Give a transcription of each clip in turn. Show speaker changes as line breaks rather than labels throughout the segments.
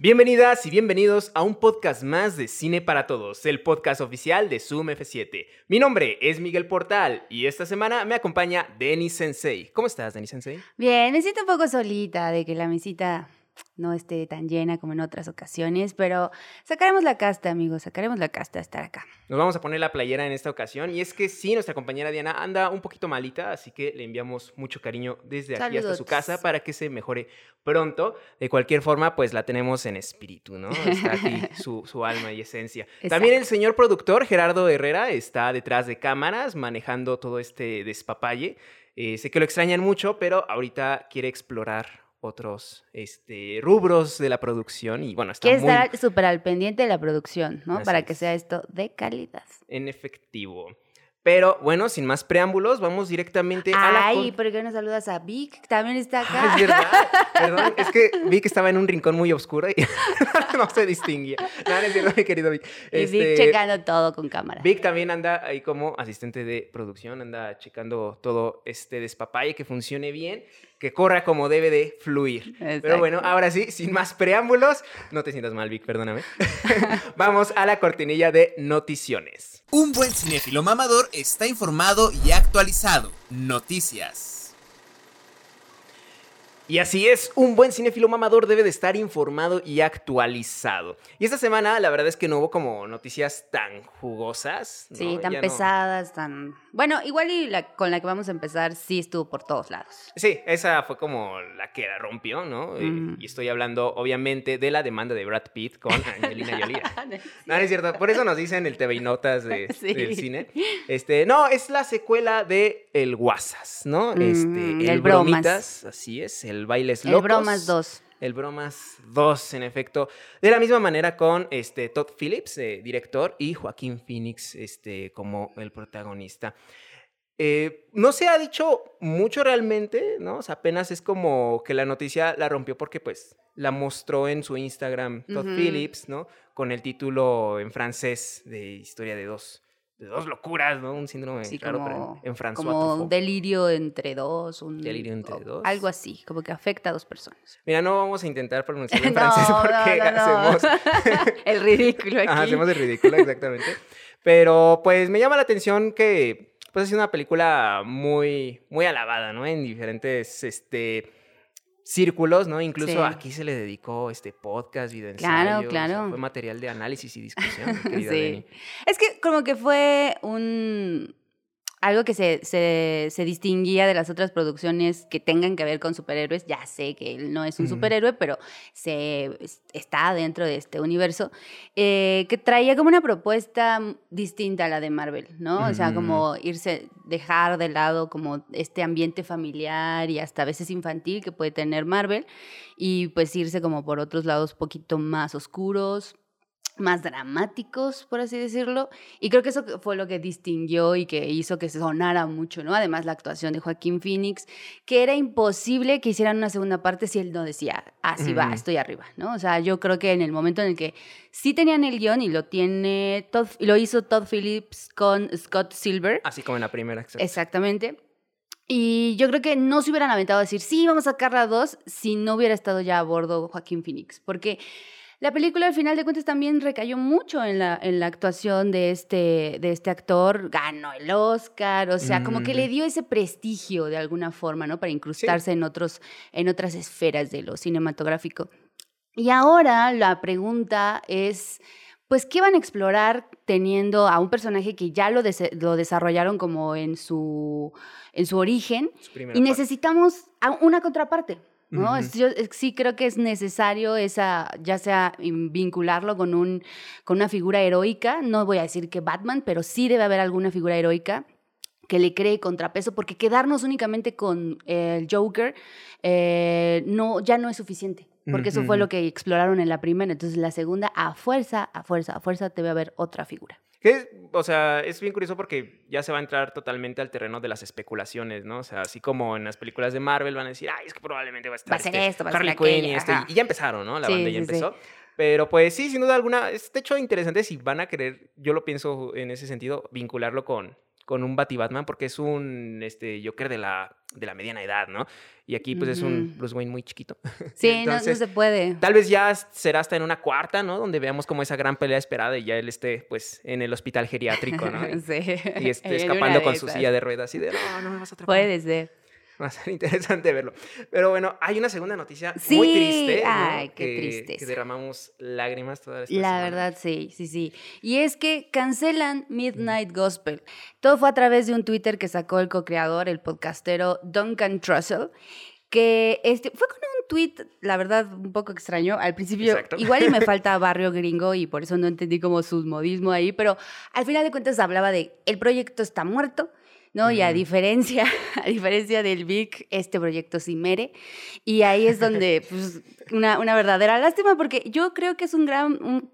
Bienvenidas y bienvenidos a un podcast más de Cine para Todos, el podcast oficial de Zoom F7. Mi nombre es Miguel Portal y esta semana me acompaña Denis Sensei. ¿Cómo estás, Denis Sensei?
Bien, me siento un poco solita de que la mesita no esté tan llena como en otras ocasiones, pero sacaremos la casta, amigos, sacaremos la casta a estar acá.
Nos vamos a poner la playera en esta ocasión y es que sí, nuestra compañera Diana anda un poquito malita, así que le enviamos mucho cariño desde aquí hasta su casa para que se mejore pronto. De cualquier forma, pues la tenemos en espíritu, ¿no? Está aquí su, su alma y esencia. También el señor productor Gerardo Herrera está detrás de cámaras manejando todo este despapalle. Eh, sé que lo extrañan mucho, pero ahorita quiere explorar otros este, rubros de la producción y bueno, está
que estar súper al pendiente de la producción, ¿no? Para que sea esto de calidad.
En efectivo. Pero bueno, sin más preámbulos, vamos directamente a la.
Ay, ¿por qué no saludas a Vic? También está
acá. es verdad. Perdón, es que Vic estaba en un rincón muy oscuro y no se distinguía. Nada, es cierto, mi querido Vic.
Y Vic este, checando todo con cámara.
Vic también anda ahí como asistente de producción, anda checando todo este despapalle que funcione bien que corra como debe de fluir. Pero bueno, ahora sí, sin más preámbulos, no te sientas mal, Vic, perdóname. Vamos a la cortinilla de noticiones.
Un buen cinéfilo mamador está informado y actualizado. Noticias.
Y así es, un buen cinéfilo mamador debe de estar informado y actualizado. Y esta semana la verdad es que no hubo como noticias tan jugosas.
Sí, tan pesadas, tan... Bueno, igual y la, con la que vamos a empezar sí estuvo por todos lados.
Sí, esa fue como la que la rompió, ¿no? Eh, y estoy hablando obviamente de la demanda de Brad Pitt con Angelina Jolie. no, es cierto, por eso nos dicen el TV Notas de, del cine. Este, no, es la secuela de El Guasas, ¿no? Este, el, Bromitas, así es, el el Bailes Locos.
El Bromas 2.
El Bromas 2, en efecto. De la misma manera con este, Todd Phillips, eh, director, y Joaquín Phoenix este, como el protagonista. Eh, no se ha dicho mucho realmente, ¿no? O sea, apenas es como que la noticia la rompió porque pues la mostró en su Instagram Todd Phillips, ¿no? Con el título en francés de Historia de dos de dos locuras, ¿no? Un síndrome sí, como, en francés.
Como un delirio entre dos. Un,
delirio entre dos.
Algo así, como que afecta a dos personas.
Mira, no vamos a intentar pronunciar en francés porque hacemos...
el ridículo aquí.
hacemos el ridículo, exactamente. Pero pues me llama la atención que pues es una película muy, muy alabada, ¿no? En diferentes, este círculos, ¿no? Incluso aquí se le dedicó este podcast, video. Claro, claro. fue material de análisis y discusión, sí.
Es que como que fue un algo que se, se, distinguía de las otras producciones que tengan que ver con superhéroes, ya sé que él no es un superhéroe, pero se, está dentro de este universo, eh, que traía como una propuesta distinta a la de Marvel, ¿no? O sea, como irse, dejar de lado como este ambiente familiar y hasta a veces infantil que puede tener Marvel y pues irse como por otros lados poquito más oscuros, más dramáticos, por así decirlo. Y creo que eso fue lo que distinguió y que hizo que se sonara mucho, ¿no? Además, la actuación de Joaquín Phoenix, que era imposible que hicieran una segunda parte si él no decía, así va, estoy arriba, ¿no? O sea, yo creo que en el momento en el que sí tenían el guion y lo tiene, Todd, lo hizo Todd Phillips con Scott Silver.
Así como en la primera.
Exactamente. Y yo creo que no se hubieran aventado a decir, sí, vamos a sacar la dos, si no hubiera estado ya a bordo Joaquín Phoenix. Porque la película, al final de cuentas, también recayó mucho en la, en la actuación de este, de este actor. Ganó el Oscar, o sea, como que le dio ese prestigio de alguna forma, ¿no? Para incrustarse en, otros, en otras esferas de lo cinematográfico. Y ahora la pregunta es, pues, ¿qué van a explorar teniendo a un personaje que ya lo, lo desarrollaron como en su, en su origen? y necesitamos una contraparte. ¿No? Yo sí creo que es necesario esa, ya sea vincularlo con, un, con una figura heroica, no voy a decir que Batman, pero sí debe haber alguna figura heroica que le cree contrapeso, porque quedarnos únicamente con el Joker eh, no, ya no es suficiente, porque eso fue lo que exploraron en la primera, entonces la segunda, a fuerza, a fuerza, a fuerza debe haber otra figura.
Que, o sea, es bien curioso porque ya se va a entrar totalmente al terreno de las especulaciones, ¿no? O sea, así como en las películas de Marvel van a decir, ay, es que probablemente va a estar
va a ser este esto, va a ser Quinn y,
esto, y, ya empezaron, ¿no? La banda ya empezó. Pero pues sí, sin duda alguna, es de hecho interesante si van a querer, yo lo pienso en ese sentido, vincularlo con, con un Batman porque es un este, Joker de la, de la mediana edad, ¿no? Y aquí pues es un Bruce Wayne muy chiquito.
Sí, no, se puede.
Tal vez ya será hasta en una cuarta, ¿no? Donde veamos como esa gran pelea esperada y ya él esté pues en el hospital geriátrico, ¿no?
sí.
Y esté escapando con su silla de ruedas y de, no, no me vas a atrapar.
Puede ser.
Va a ser interesante verlo. Pero bueno, hay una segunda noticia muy triste.
Ay, qué triste.
Que derramamos lágrimas toda esta
La verdad, sí, sí, sí. Y es que cancelan Midnight Gospel. Todo fue a través de un Twitter que sacó el co-creador, el podcastero Duncan Trussell, que este, fue con un tweet, la verdad, un poco extraño. Al principio, igual y me falta barrio gringo y por eso no entendí como su modismo ahí, pero al final de cuentas hablaba de el proyecto está muerto, ¿no? Y a diferencia, a diferencia del Vic, este proyecto sí mere. Y ahí es donde, pues, una, una verdadera lástima, porque yo creo que es un gran, un,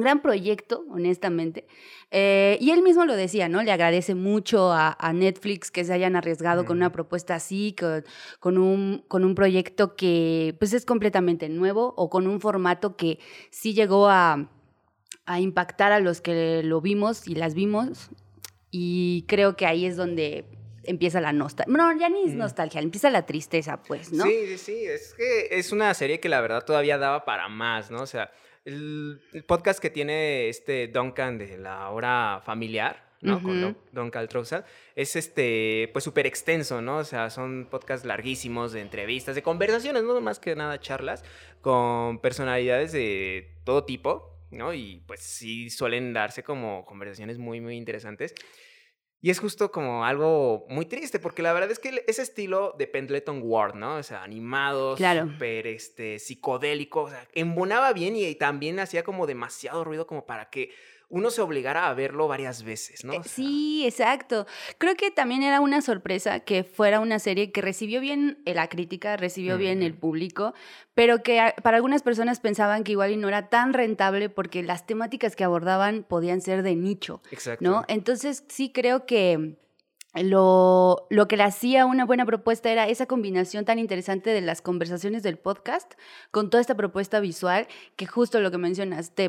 gran proyecto, honestamente. Eh, y él mismo lo decía, ¿no? Le agradece mucho a, Netflix que se hayan arriesgado con una propuesta así, con, con, un, con un proyecto que pues es completamente nuevo o con un formato que sí llegó a, a impactar a los que lo vimos y las vimos y creo que ahí es donde empieza la nostalgia. No, ya ni es nostalgia, empieza la tristeza, pues, ¿no?
Sí, sí, sí. Es que es una serie que la verdad todavía daba para más, ¿no? O sea, el, podcast que tiene este Duncan de la hora familiar, ¿no? Con Don, Caltrosa, es este, pues súper extenso, ¿no? O sea, son podcasts larguísimos de entrevistas, de conversaciones, no más que nada charlas, con personalidades de todo tipo, ¿no? Y pues sí suelen darse como conversaciones muy, muy interesantes. Y es justo como algo muy triste, porque la verdad es que ese estilo de Pendleton Ward, ¿no? O sea, animado,
claro.
súper este, psicodélico, o sea, embonaba bien y también hacía como demasiado ruido como para que uno se obligara a verlo varias veces, ¿no? Eh,
sí, exacto. Creo que también era una sorpresa que fuera una serie que recibió bien eh, la crítica, recibió bien el público, pero que para algunas personas pensaban que igual y no era tan rentable porque las temáticas que abordaban podían ser de nicho, Exacto. ¿no? Entonces sí creo que lo, lo, que le hacía una buena propuesta era esa combinación tan interesante de las conversaciones del podcast con toda esta propuesta visual que justo lo que mencionas, te,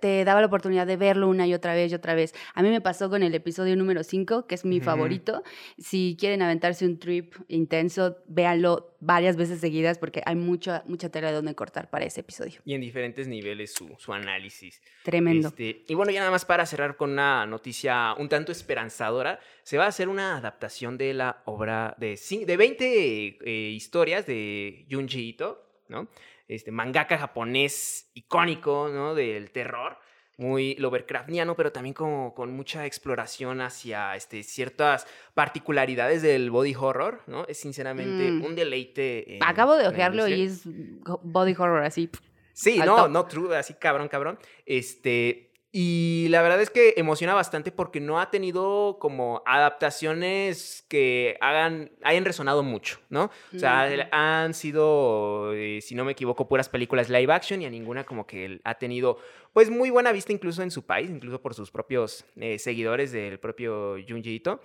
te daba la oportunidad de verlo una y otra vez y otra vez. A mí me pasó con el episodio número 5, que es mi favorito. Si quieren aventarse un trip intenso, véanlo varias veces seguidas porque hay mucha, mucha tela de donde cortar para ese episodio.
Y en diferentes niveles su, su análisis.
Tremendo.
Este, y bueno, ya nada más para cerrar con una noticia un tanto esperanzadora, se va a hacer una adaptación de la obra de, de 20 eh, historias de Junji Ito, ¿no? Este mangaka japonés icónico, ¿no? Del terror muy Lovecraftiano, pero también como con mucha exploración hacia este, ciertas particularidades del body horror, ¿no? Es sinceramente mm. un deleite.
Acabo de ojearlo y es body horror así.
Sí, no, no, true, así cabrón, cabrón. Este, y la verdad es que emociona bastante porque no ha tenido como adaptaciones que hagan, hayan resonado mucho, ¿no? O sea, han sido, eh, si no me equivoco, puras películas live action y a ninguna como que ha tenido, pues, muy buena vista incluso en su país, incluso por sus propios eh, seguidores del propio Junji Ito.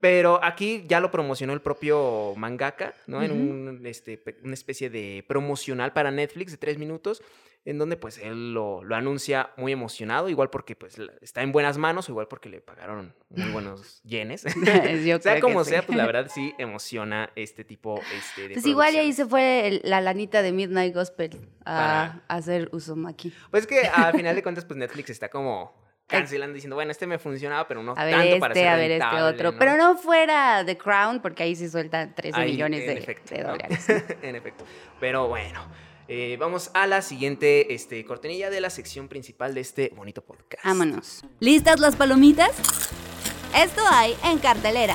Pero aquí ya lo promocionó el propio mangaka, ¿no? En un, este, una especie de promocional para Netflix de tres minutos en donde pues él lo, lo, anuncia muy emocionado, igual porque pues está en buenas manos, o igual porque le pagaron muy buenos yenes. o sea, como sea, pues la verdad sí emociona este tipo este, de
Pues igual ahí se fue la lanita de Midnight Gospel a, hacer uso Uzumaki.
Pues que al final de cuentas pues Netflix está como cancelando diciendo, bueno, este me funcionaba, pero no
a ver
tanto
este,
para ser
A ver este otro. Pero no fuera The Crown, porque ahí sí sueltan 13 millones de, de, dólares.
en efecto. Pero bueno. Eh, vamos a la siguiente este, cortinilla de la sección principal de este bonito podcast.
Vámonos. ¿Listas las palomitas? Esto hay en cartelera.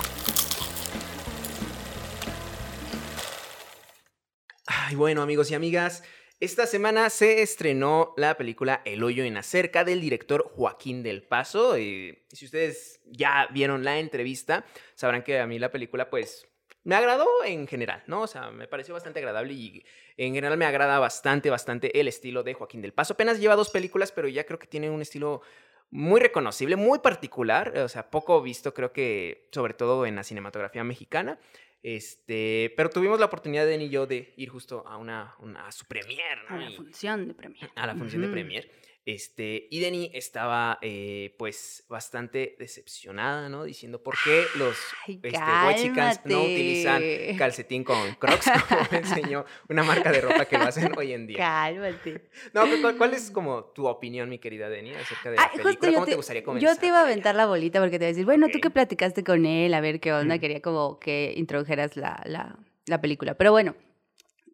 Ay, bueno, amigos y amigas, esta semana se estrenó la película El hoyo en acerca del director Joaquín del Paso. Y si ustedes ya vieron la entrevista, sabrán que a mí la película, pues, me agradó en general, ¿no? O sea, me pareció bastante agradable y en general me agrada bastante, bastante el estilo de Joaquín del Paso. Apenas lleva dos películas, pero ya creo que tiene un estilo muy reconocible, muy particular, o sea, poco visto creo que sobre todo en la cinematografía mexicana. Este, pero tuvimos la oportunidad de y yo de ir justo a una, a su premier,
A la función de premier.
A la función de premier. Este, y Denny estaba eh, pues bastante decepcionada, ¿no? Diciendo por qué los este, no utilizan calcetín con crocs, como me enseñó una marca de ropa que lo hacen hoy en día.
Cálmate.
No, ¿cuál, es como tu opinión, mi querida Denny, acerca de la película? ¿Cómo te, gustaría comenzar?
Yo te iba a aventar la bolita porque te iba a decir, bueno, tú que platicaste con él, a ver qué onda, quería como que introdujeras la, la, la película. Pero bueno,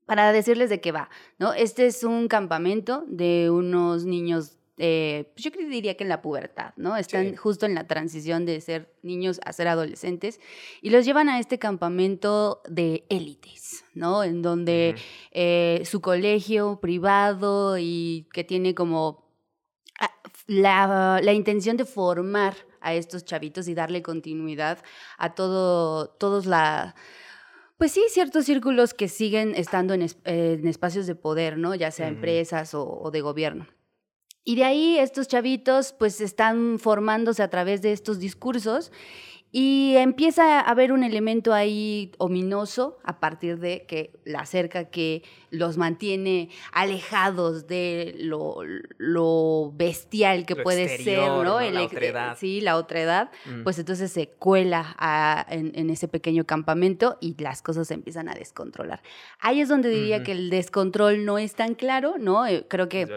para decirles de qué va, ¿no? Este es un campamento de unos niños, eh, pues yo diría que en la pubertad, ¿no? Están justo en la transición de ser niños a ser adolescentes y los llevan a este campamento de élites, ¿no? En donde eh, su colegio privado y que tiene como ah, la, la intención de formar a estos chavitos y darle continuidad a todo, todos la pues sí, ciertos círculos que siguen estando en, espacios de poder, ¿no? Ya sea empresas o, de gobierno. Y de ahí estos chavitos pues están formándose a través de estos discursos y empieza a haber un elemento ahí ominoso a partir de que la cerca que los mantiene alejados de lo, bestial que puede ser, ¿no?
la otra edad.
Sí, la otra edad. Pues entonces se cuela en, ese pequeño campamento y las cosas se empiezan a descontrolar. Ahí es donde diría que el descontrol no es tan claro, ¿no? Eh, creo que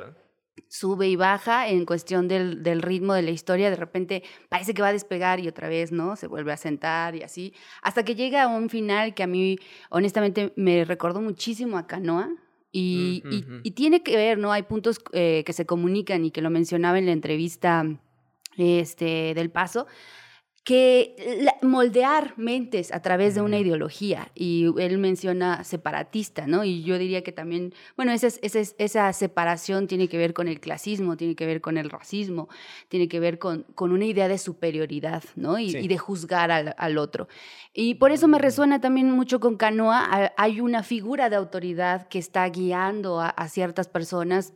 sube y baja en cuestión del, del, ritmo de la historia. De repente parece que va a despegar y otra vez, ¿no? Se vuelve a sentar y así. Hasta que llega a un final que a mí, honestamente, me recordó muchísimo a Canoa. Y, y, tiene que ver, ¿no? Hay puntos eh, que se comunican y que lo mencionaba en la entrevista este, del paso que moldear mentes a través de una ideología. Y él menciona separatista, ¿no? Y yo diría que también, bueno, esa, esa, esa separación tiene que ver con el clasismo, tiene que ver con el racismo, tiene que ver con, con una idea de superioridad, ¿no? Y, de juzgar al, otro. Y por eso me resuena también mucho con Canoa. Hay una figura de autoridad que está guiando a ciertas personas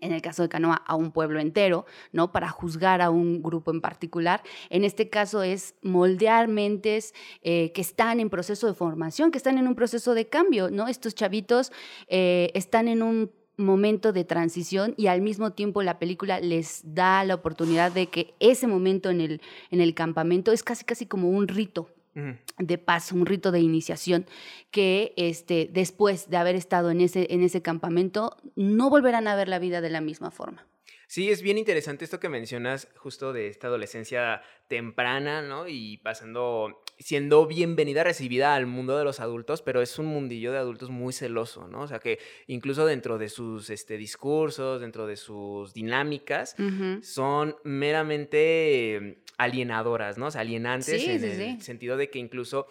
en el caso de Canoa, a un pueblo entero, ¿no? Para juzgar a un grupo en particular. En este caso es moldear mentes eh, que están en proceso de formación, que están en un proceso de cambio, ¿no? Estos chavitos eh, están en un momento de transición y al mismo tiempo la película les da la oportunidad de que ese momento en el, en el campamento es casi casi como un rito, de paso, un rito de iniciación, que este, después de haber estado en ese, en ese campamento no volverán a ver la vida de la misma forma.
Sí, es bien interesante esto que mencionas justo de esta adolescencia temprana, ¿no? Y pasando, siendo bienvenida, recibida al mundo de los adultos, pero es un mundillo de adultos muy celoso, ¿no? O sea que incluso dentro de sus este, discursos, dentro de sus dinámicas, son meramente alienadoras, ¿no? O sea, alienantes en el sentido de que incluso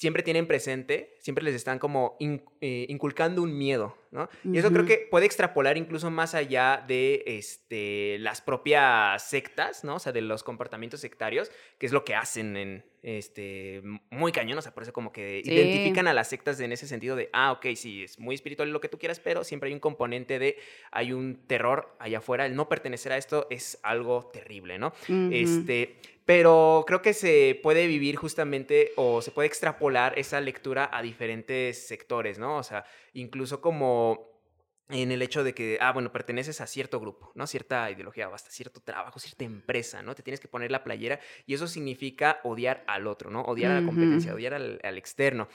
siempre tienen presente, siempre les están como eh, inculcando un miedo, ¿no? Y eso creo que puede extrapolar incluso más allá de este, las propias sectas, ¿no? O sea, de los comportamientos sectarios, que es lo que hacen en, este, muy cañón, o sea, por eso como que identifican a las sectas en ese sentido de, ah, ok, sí, es muy espiritual lo que tú quieras, pero siempre hay un componente de, hay un terror allá afuera, el no pertenecer a esto es algo terrible, ¿no? Este, pero creo que se puede vivir justamente o se puede extrapolar esa lectura a diferentes sectores, ¿no? O sea, incluso como en el hecho de que, ah, bueno, perteneces a cierto grupo, ¿no? Cierta ideología, o hasta cierto trabajo, cierta empresa, ¿no? Te tienes que poner la playera y eso significa odiar al otro, ¿no? Odiar a la competencia, odiar al, externo.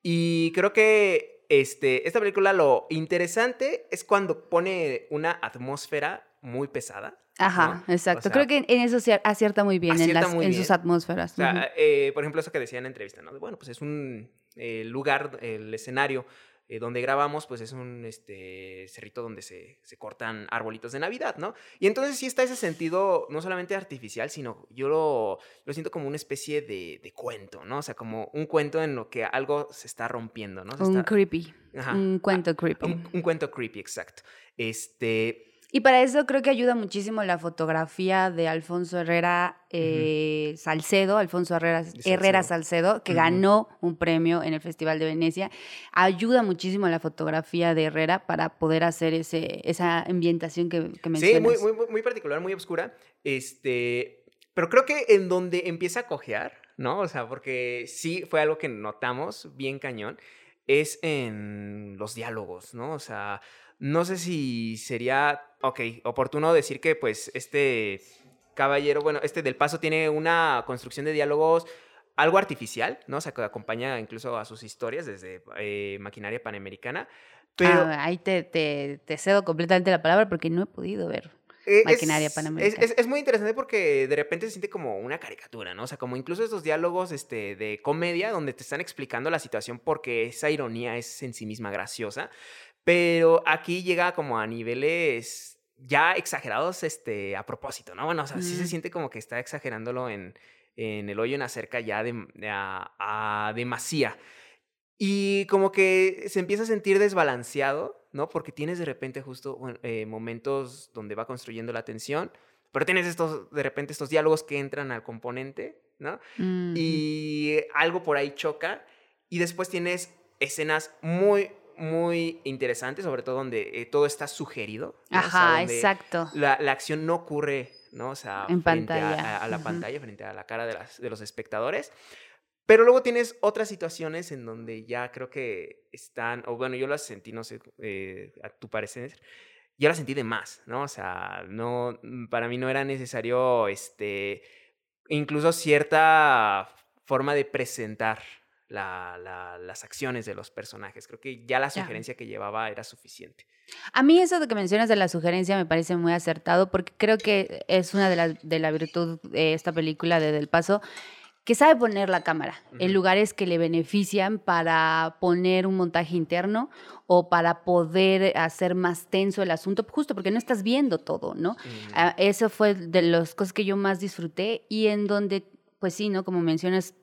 Y creo que este, esta película lo interesante es cuando pone una atmósfera muy pesada,
Ajá, exacto. Creo que en eso se acierta muy bien, en, las, en sus atmósferas.
O sea, eh, por ejemplo, eso que decía en la entrevista, ¿no? Bueno, pues es un eh, lugar, el escenario eh, donde grabamos, pues es un este, cerrito donde se, se, cortan arbolitos de Navidad, ¿no? Y entonces sí está ese sentido, no solamente artificial, sino yo lo, lo siento como una especie de, de, cuento, ¿no? O sea, como un cuento en lo que algo se está rompiendo, ¿no?
un creepy. Un cuento creepy.
Un, un, cuento creepy, exacto. Este,
y para eso creo que ayuda muchísimo la fotografía de Alfonso Herrera eh, Salcedo, Alfonso Herrera, Herrera Salcedo, que ganó un premio en el Festival de Venecia. Ayuda muchísimo la fotografía de Herrera para poder hacer ese, esa ambientación que, que mencionas.
Sí, muy, muy, muy particular, muy oscura. Este, pero creo que en donde empieza a cojear, ¿no? O sea, porque sí fue algo que notamos bien cañón, es en los diálogos, ¿no? O sea no sé si sería, ok, oportuno decir que pues este caballero, bueno, este del paso tiene una construcción de diálogos algo artificial, ¿no? O sea, que acompaña incluso a sus historias desde eh, Maquinaria Panamericana. Pero,
ah, ahí te, te, cedo completamente la palabra porque no he podido ver e, Maquinaria Panamericana.
Es, es, muy interesante porque de repente se siente como una caricatura, ¿no? O sea, como incluso esos diálogos este, de comedia donde te están explicando la situación porque esa ironía es en sí misma graciosa. Pero aquí llega como a niveles ya exagerados este, a propósito, ¿no? Bueno, o sea, sí se siente como que está exagerándolo en, en el hoyo en acerca ya de, a, demasía. Y como que se empieza a sentir desbalanceado, ¿no? Porque tienes de repente justo eh, momentos donde va construyendo la tensión, pero tienes estos, de repente estos diálogos que entran al componente, ¿no? Y algo por ahí choca. Y después tienes escenas muy, muy interesantes, sobre todo donde eh, todo está sugerido.
Ajá, exacto.
La, la, acción no ocurre ¿no? O sea,
en
frente
A,
la pantalla, frente a la cara de, las, de los espectadores. Pero luego tienes otras situaciones en donde ya creo que están, o bueno, yo las sentí, no sé, eh, a tu parecer, yo las sentí de más, ¿no? O sea, no, mm, para mí no era necesario, este, incluso cierta forma de presentar las acciones de los personajes. Creo que ya la sugerencia que llevaba era suficiente.
A mí eso de que mencionas de la sugerencia me parece muy acertado porque creo que es una de las de la virtud de esta película de Del Paso que sabe poner la cámara en lugares que le benefician para poner un montaje interno o para poder hacer más tenso el asunto, justo porque no estás viendo todo, ¿no? Ah, eso fue de las cosas que yo más disfruté y en donde, pues sí, ¿no? Como mencionas,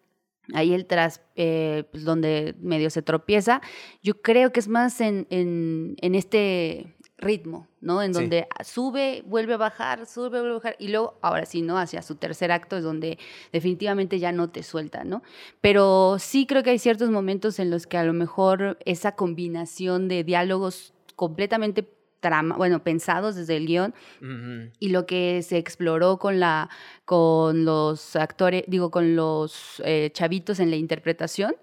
ahí el tras, eh, pues, donde medio se tropieza, yo creo que es más en, en, en este ritmo, ¿no? En donde sube, vuelve a bajar, sube, vuelve a bajar, y luego, ahora sí, ¿no? Hacia su tercer acto es donde definitivamente ya no te suelta, ¿no? Pero sí creo que hay ciertos momentos en los que a lo mejor esa combinación de diálogos completamente bueno, pensados desde el guion y lo que se exploró con la con los actores, digo, con los eh, chavitos en la interpretación,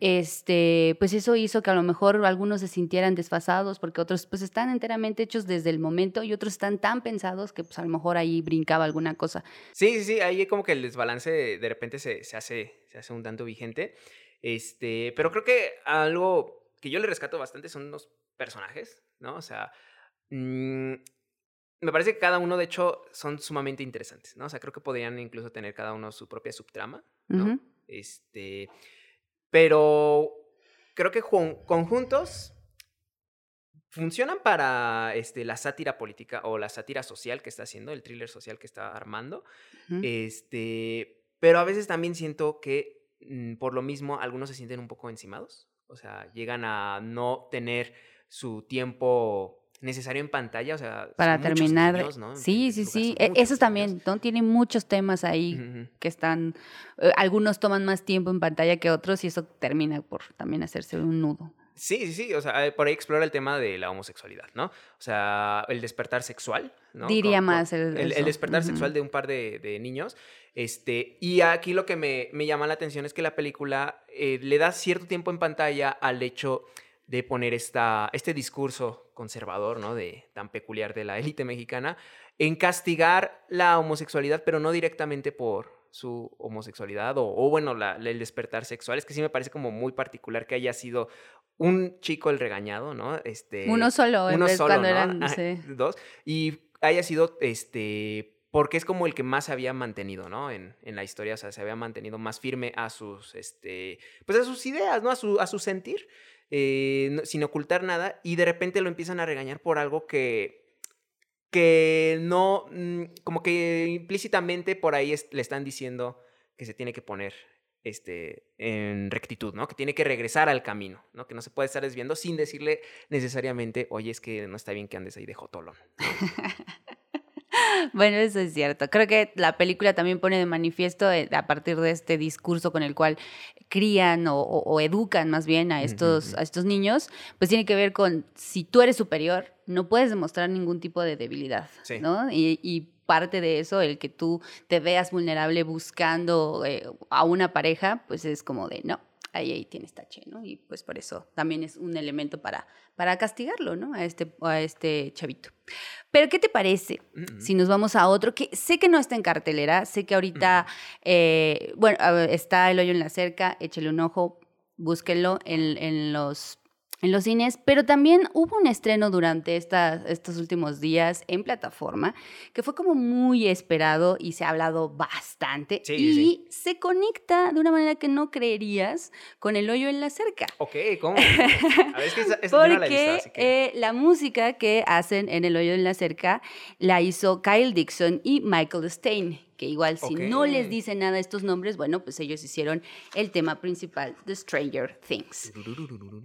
este, pues eso hizo que a lo mejor algunos se sintieran desfasados porque otros pues están enteramente hechos desde el momento y otros están tan pensados que pues a lo mejor ahí brincaba alguna cosa.
Sí, sí, sí, ahí como que el desbalance de repente se, se hace, se hace un tanto vigente, este, pero creo que algo que yo le rescato bastante son los personajes, ¿no? O sea, Mm, me parece que cada uno, de hecho, son sumamente interesantes, ¿no? O sea, creo que podrían incluso tener cada uno su propia subtrama, ¿no? Este. Pero creo que conjuntos funcionan para este, la sátira política o la sátira social que está haciendo, el thriller social que está armando. Este. Pero a veces también siento que mm, por lo mismo algunos se sienten un poco encimados. O sea, llegan a no tener su tiempo necesario en pantalla, o sea,
para terminar. Sí, sí, sí. E, eso también, ¿no? Tiene muchos temas ahí que están, eh, algunos toman más tiempo en pantalla que otros y eso termina por también hacerse un nudo.
Sí, sí, sí, o sea, eh, por ahí explora el tema de la homosexualidad, ¿no? O sea, el despertar sexual, ¿no?
Diría más
el, el, despertar sexual de un par de, niños. Este, y aquí lo que me, llama la atención es que la película eh, le da cierto tiempo en pantalla al hecho de poner esta, este discurso conservador, ¿no? De, tan peculiar de la élite mexicana, en castigar la homosexualidad, pero no directamente por su homosexualidad o, bueno, el despertar sexual. Es que sí me parece como muy particular que haya sido un chico el regañado, ¿no? Este,
uno solo,
uno solo, cuando eran dos. Y haya sido este porque es como el que más se había mantenido, ¿no? En, en, la historia, o sea, se había mantenido más firme a sus, este, pues a sus ideas, ¿no? A su, a su sentir. Eh, sin ocultar nada, y de repente lo empiezan a regañar por algo que, que no, mm, como que implícitamente por ahí le están diciendo que se tiene que poner este, en rectitud, ¿no? Que tiene que regresar al camino, ¿no? Que no se puede estar desviando sin decirle necesariamente, oye, es que no está bien que andes ahí de jotolón.
Bueno, eso es cierto. Creo que la película también pone de manifiesto eh, a partir de este discurso con el cual crían o, educan más bien a estos, a estos niños, pues tiene que ver con si tú eres superior, no puedes demostrar ningún tipo de debilidad, ¿no? Y, parte de eso, el que tú te veas vulnerable buscando eh, a una pareja, pues es como de, no, ahí, ahí tienes tache, ¿no? Y pues por eso también es un elemento para, para castigarlo, ¿no? A este, a este chavito. Pero, ¿qué te parece si nos vamos a otro que sé que no está en cartelera, sé que ahorita, eh, bueno, está El Hoyo en la Cerca, échale un ojo, búsquenlo en, en los en los cines, pero también hubo un estreno durante estos últimos días en plataforma que fue como muy esperado y se ha hablado bastante y se conecta de una manera que no creerías con el hoyo en la cerca.
Ok, ¿cómo? A ver, es que
Porque la, eh, la música que hacen en el hoyo en la cerca la hizo Kyle Dixon y Michael Stein que igual si no les dice nada estos nombres, bueno, pues ellos hicieron el tema principal de Stranger Things.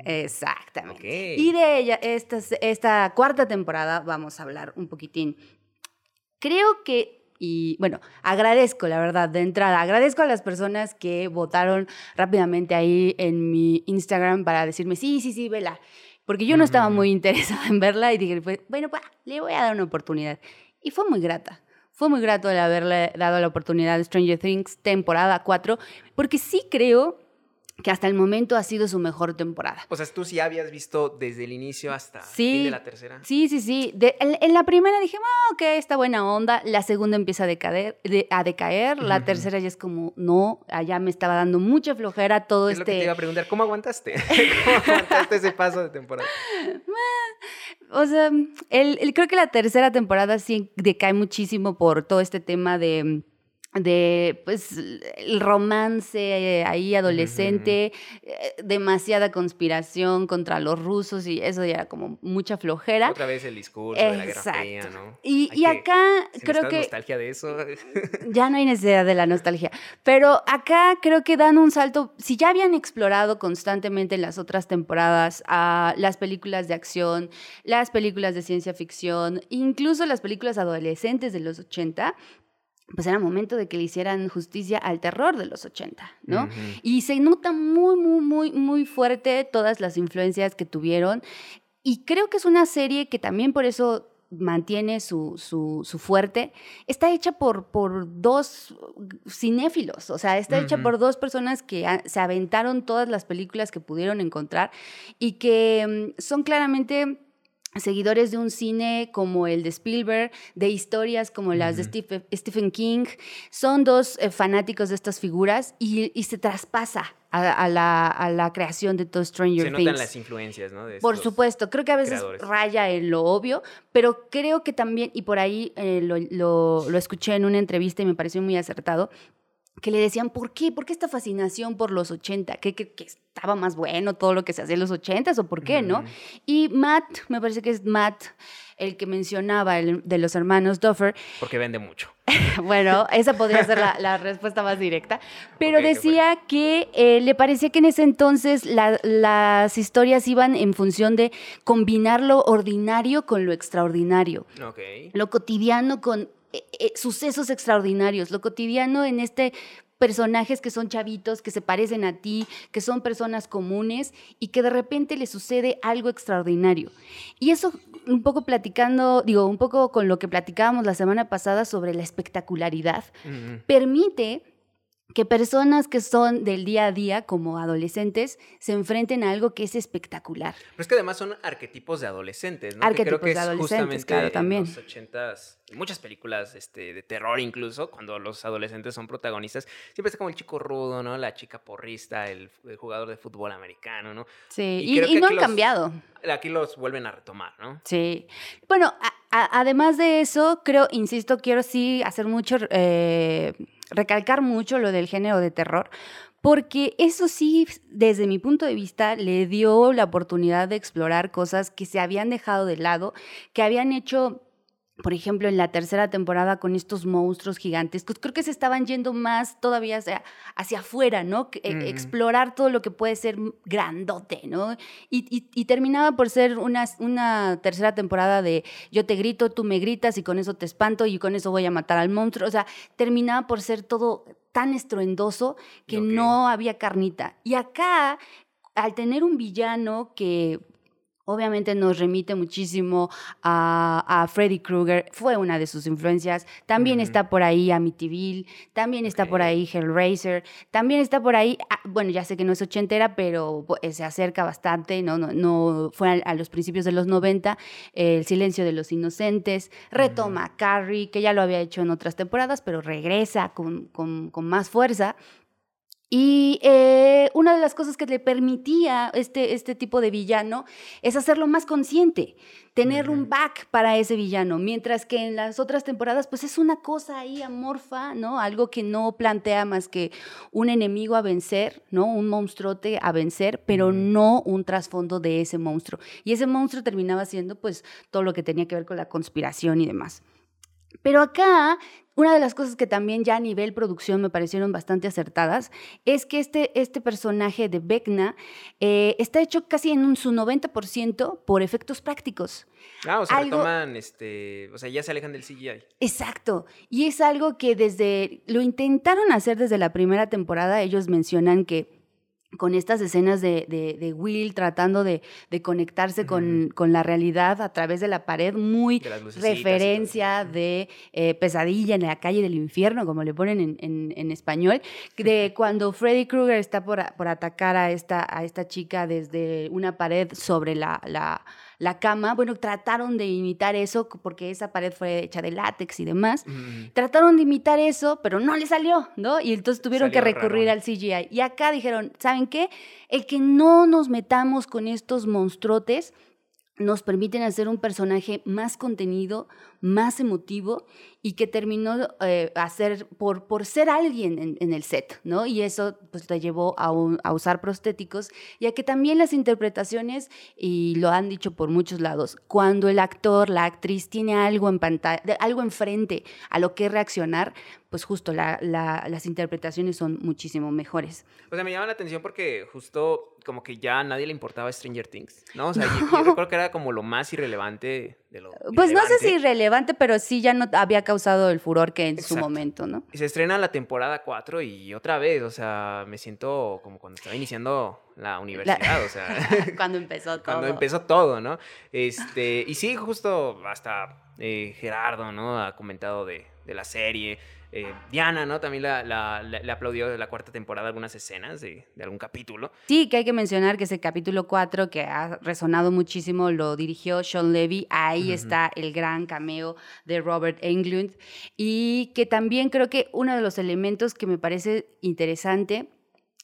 Exactamente. Y de ella, esta, esta cuarta temporada, vamos a hablar un poquitín. Creo que y bueno, agradezco, la verdad, de entrada, agradezco a las personas que votaron rápidamente ahí en mi Instagram para decirme, sí, sí, sí, vela, porque yo no estaba muy interesada en verla y dije, pues, bueno, pues, le voy a dar una oportunidad. Y fue muy grata. Fue muy grato el haberle dado la oportunidad de Stranger Things temporada 4, porque sí creo que hasta el momento ha sido su mejor temporada.
O sea, tú sí habías visto desde el inicio hasta el fin de la tercera.
Sí, sí, sí. en, la primera dije, ah, ok, está buena onda. La segunda empieza a decaer. a decaer. La tercera ya es como, no, allá me estaba dando mucha flojera todo
es
este... Lo que
te
este
iba a preguntar, ¿cómo aguantaste? ¿Cómo aguantaste ese paso de temporada?
o sea, el, creo que la tercera temporada sí decae muchísimo por todo este tema de de pues el romance ahí adolescente, eh, demasiada conspiración contra los rusos y eso ya era como mucha flojera.
Otra vez el discurso de la Guerra Fría, ¿no?
Y, y acá creo que
nostalgia de eso.
ya no hay necesidad de la nostalgia, pero acá creo que dan un salto, si ya habían explorado constantemente en las otras temporadas a las películas de acción, las películas de ciencia ficción, incluso las películas adolescentes de los 80, pues era momento de que le hicieran justicia al terror de los 80, ¿no? Y se nota muy, muy, muy, muy fuerte todas las influencias que tuvieron. Y creo que es una serie que también por eso mantiene su, su, su fuerte. Está hecha por, por dos cinéfilos, o sea, está hecha por dos personas que se aventaron todas las películas que pudieron encontrar y que mm, son claramente seguidores de un cine como el de Spielberg, de historias como las de Stephen King, son dos eh, fanáticos de estas figuras y, se traspasa a, la, creación de todo Stranger Things. Se
notan las influencias, ¿no?
por supuesto, creo que a veces raya en lo obvio, pero creo que también, y por ahí eh, lo, lo escuché en una entrevista y me pareció muy acertado, que le decían, ¿por qué? ¿Por qué esta fascinación por los 80? ¿Que, que, estaba más bueno todo lo que se hacía en los 80 o por qué, no? Y Matt, me parece que es Matt el que mencionaba el, de los hermanos Duffer.
Porque vende mucho.
bueno, esa podría ser la, respuesta más directa. Pero decía que eh, le parecía que en ese entonces las historias iban en función de combinar lo ordinario con lo extraordinario. Lo cotidiano con eh, eh, sucesos extraordinarios, lo cotidiano en este personajes que son chavitos, que se parecen a ti, que son personas comunes y que de repente les sucede algo extraordinario. Y eso un poco platicando, digo, un poco con lo que platicábamos la semana pasada sobre la espectacularidad, permite que personas que son del día a día como adolescentes se enfrenten a algo que es espectacular.
Pero es que además son arquetipos de adolescentes, ¿no?
Arquetipos de adolescentes, claro, también.
En los ochentas, muchas películas este, de terror incluso, cuando los adolescentes son protagonistas, siempre está como el chico rudo, ¿no? La chica porrista, el, jugador de fútbol americano, ¿no?
Sí, y, no han cambiado.
Aquí los vuelven a retomar, ¿no?
Sí. Bueno, además de eso, creo, insisto, quiero sí hacer mucho... Eh, recalcar mucho lo del género de terror, porque eso sí, desde mi punto de vista, le dio la oportunidad de explorar cosas que se habían dejado de lado, que habían hecho por ejemplo, en la tercera temporada con estos monstruos gigantescos, creo que se estaban yendo más todavía hacia, hacia afuera, ¿no? E, explorar todo lo que puede ser grandote, ¿no? Y, terminaba por ser una, una, tercera temporada de yo te grito, tú me gritas y con eso te espanto y con eso voy a matar al monstruo. O sea, terminaba por ser todo tan estruendoso que no había carnita. Y acá, al tener un villano que Obviamente nos remite muchísimo a, Freddy Krueger, fue una de sus influencias. También está por ahí Amityville, también está por ahí Hellraiser, también está por ahí, ah, bueno, ya sé que no es ochentera, pero eh, se acerca bastante, ¿no? no, no fue a, los principios de los 90, El silencio de los inocentes, retoma Carrie, que ya lo había hecho en otras temporadas, pero regresa con, con, con más fuerza. Y eh, una de las cosas que le permitía este, este tipo de villano es hacerlo más consciente, tener un back para ese villano, mientras que en las otras temporadas pues es una cosa ahí amorfa, ¿no? Algo que no plantea más que un enemigo a vencer, ¿no? Un monstruote a vencer, pero no un trasfondo de ese monstruo. Y ese monstruo terminaba siendo pues todo lo que tenía que ver con la conspiración y demás. Pero acá una de las cosas que también ya a nivel producción me parecieron bastante acertadas es que este, este personaje de Vecna eh, está hecho casi en un, su 90% por efectos prácticos.
Ah, o sea, retoman, este, o sea, ya se alejan del CGI.
Exacto. Y es algo que desde, lo intentaron hacer desde la primera temporada, ellos mencionan que con estas escenas de, de, Will tratando de, de conectarse con, con, la realidad a través de la pared, muy referencia de eh, pesadilla en la calle del infierno, como le ponen en, en, en español, de cuando Freddy Krueger está por, por, atacar a esta, a esta chica desde una pared sobre la, la la cama, bueno, trataron de imitar eso porque esa pared fue hecha de látex y demás. Trataron de imitar eso, pero no le salió, ¿no? Y entonces tuvieron que recurrir al CGI. Y acá dijeron, ¿saben qué? El que no nos metamos con estos monstruotes nos permiten hacer un personaje más contenido, más emotivo y que terminó eh, hacer por, por ser alguien en, el set, ¿no? Y eso pues te llevó a, a, usar prostéticos y a que también las interpretaciones, y lo han dicho por muchos lados, cuando el actor, la actriz tiene algo en pantalla, algo enfrente a lo que reaccionar, pues justo las interpretaciones son muchísimo mejores.
O sea, me llama la atención porque justo como que ya a nadie le importaba Stranger Things, ¿no? O sea, yo, recuerdo que era como lo más irrelevante de lo...
Pues no sé si irrelevante, pero sí ya no había causado el furor que en su momento, ¿no?
Y se estrena la temporada 4 y otra vez, o sea, me siento como cuando estaba iniciando la universidad, o sea...
cuando empezó todo.
Cuando empezó todo, ¿no? Este, y sí, justo hasta eh, Gerardo, ¿no? Ha comentado de, de la serie. Eh, Diana, ¿no? También la, le aplaudió de la cuarta temporada algunas escenas de, algún capítulo.
Sí, que hay que mencionar que ese capítulo 4 que ha resonado muchísimo lo dirigió Sean Levy. Ahí está el gran cameo de Robert Englund. Y que también creo que uno de los elementos que me parece interesante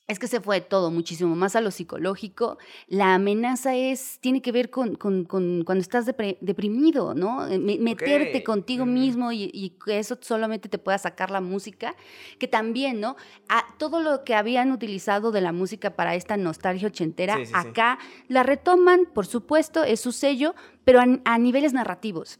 es que se fue todo muchísimo más a lo psicológico. La amenaza es, tiene que ver con, con, cuando estás deprimido, ¿no? Eh, meterte contigo mismo y, que eso solamente te pueda sacar la música, que también, ¿no? A, todo lo que habían utilizado de la música para esta nostalgia ochentera, acá la retoman, por supuesto, es su sello, pero a, niveles narrativos.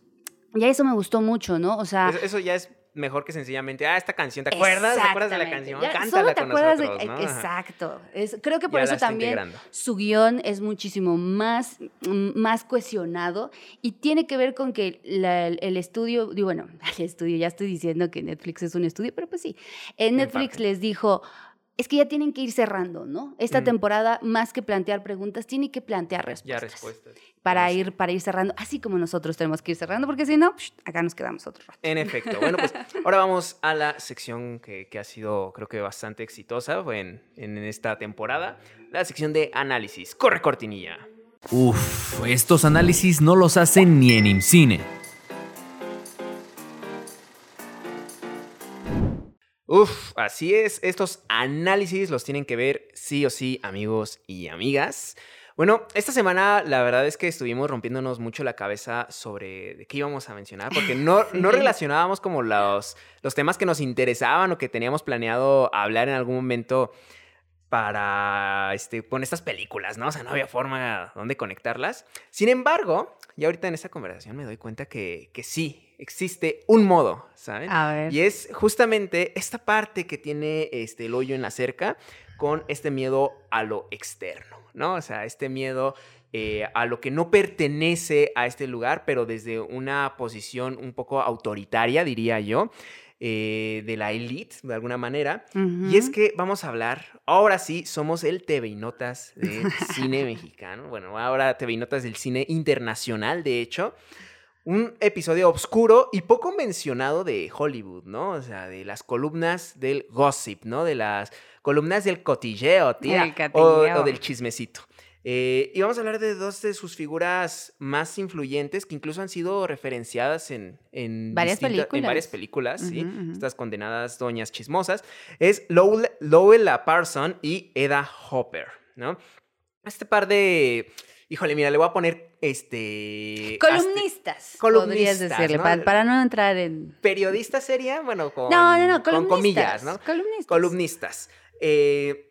Y a eso me gustó mucho, ¿no? O sea...
eso ya es mejor que sencillamente, ah, esta canción, ¿te acuerdas? ¿Te acuerdas de la canción? Cántala con nosotros, ¿no?
Exacto. creo que por eso también su guion es muchísimo más, más cohesionado y tiene que ver con que el estudio, bueno, el estudio, ya estoy diciendo que Netflix es un estudio, pero pues sí, en Netflix les dijo es que ya tienen que ir cerrando, ¿no? Esta temporada, más que plantear preguntas, tiene que plantear respuestas. Ya respuestas. Para ir, para ir cerrando, así como nosotros tenemos que ir cerrando, porque si no, acá nos quedamos otro rato.
En efecto. Bueno, pues ahora vamos a la sección que, ha sido, creo que bastante exitosa en, en esta temporada, la sección de análisis. Corre cortinilla.
Uf, estos análisis no los hacen ni en IMCINE.
Uf, así es. Estos análisis los tienen que ver sí o sí, amigos y amigas. Bueno, esta semana la verdad es que estuvimos rompiéndonos mucho la cabeza sobre de qué íbamos a mencionar, porque no, no relacionábamos como los, los temas que nos interesaban o que teníamos planeado hablar en algún momento para este, con estas películas, ¿no? O sea, no había forma donde conectarlas. Sin embargo, ya ahorita en esta conversación me doy cuenta que, que sí, existe un modo, ¿saben? A ver. Y es justamente esta parte que tiene este, el hoyo en la cerca con este miedo a lo externo, ¿no? O sea, este miedo eh, a lo que no pertenece a este lugar, pero desde una posición un poco autoritaria, diría yo. eh, de la elite, de alguna manera. Y es que vamos a hablar, ahora sí, somos el TV y Notas del cine mexicano. Bueno, ahora TV y Notas del cine internacional, de hecho. Un episodio oscuro y poco mencionado de Hollywood, ¿no? O sea, de las columnas del gossip, ¿no? De las columnas del cotilleo, tía. o del chismecito. Eh, y vamos a hablar de dos de sus figuras más influyentes que incluso han sido referenciadas en, en,
varias, películas.
en varias películas. ¿sí? Estas condenadas doñas chismosas. Es Lowell, Lowell Parson y Eda Hopper, ¿no? Este par de... Híjole, mira, le voy a poner este...
Columnistas. columnistas. Podrías decirle, para, no entrar en...
Periodistas sería, bueno, con,
no, no, no,
con comillas, ¿no?
Columnistas.
Columnistas. Eh,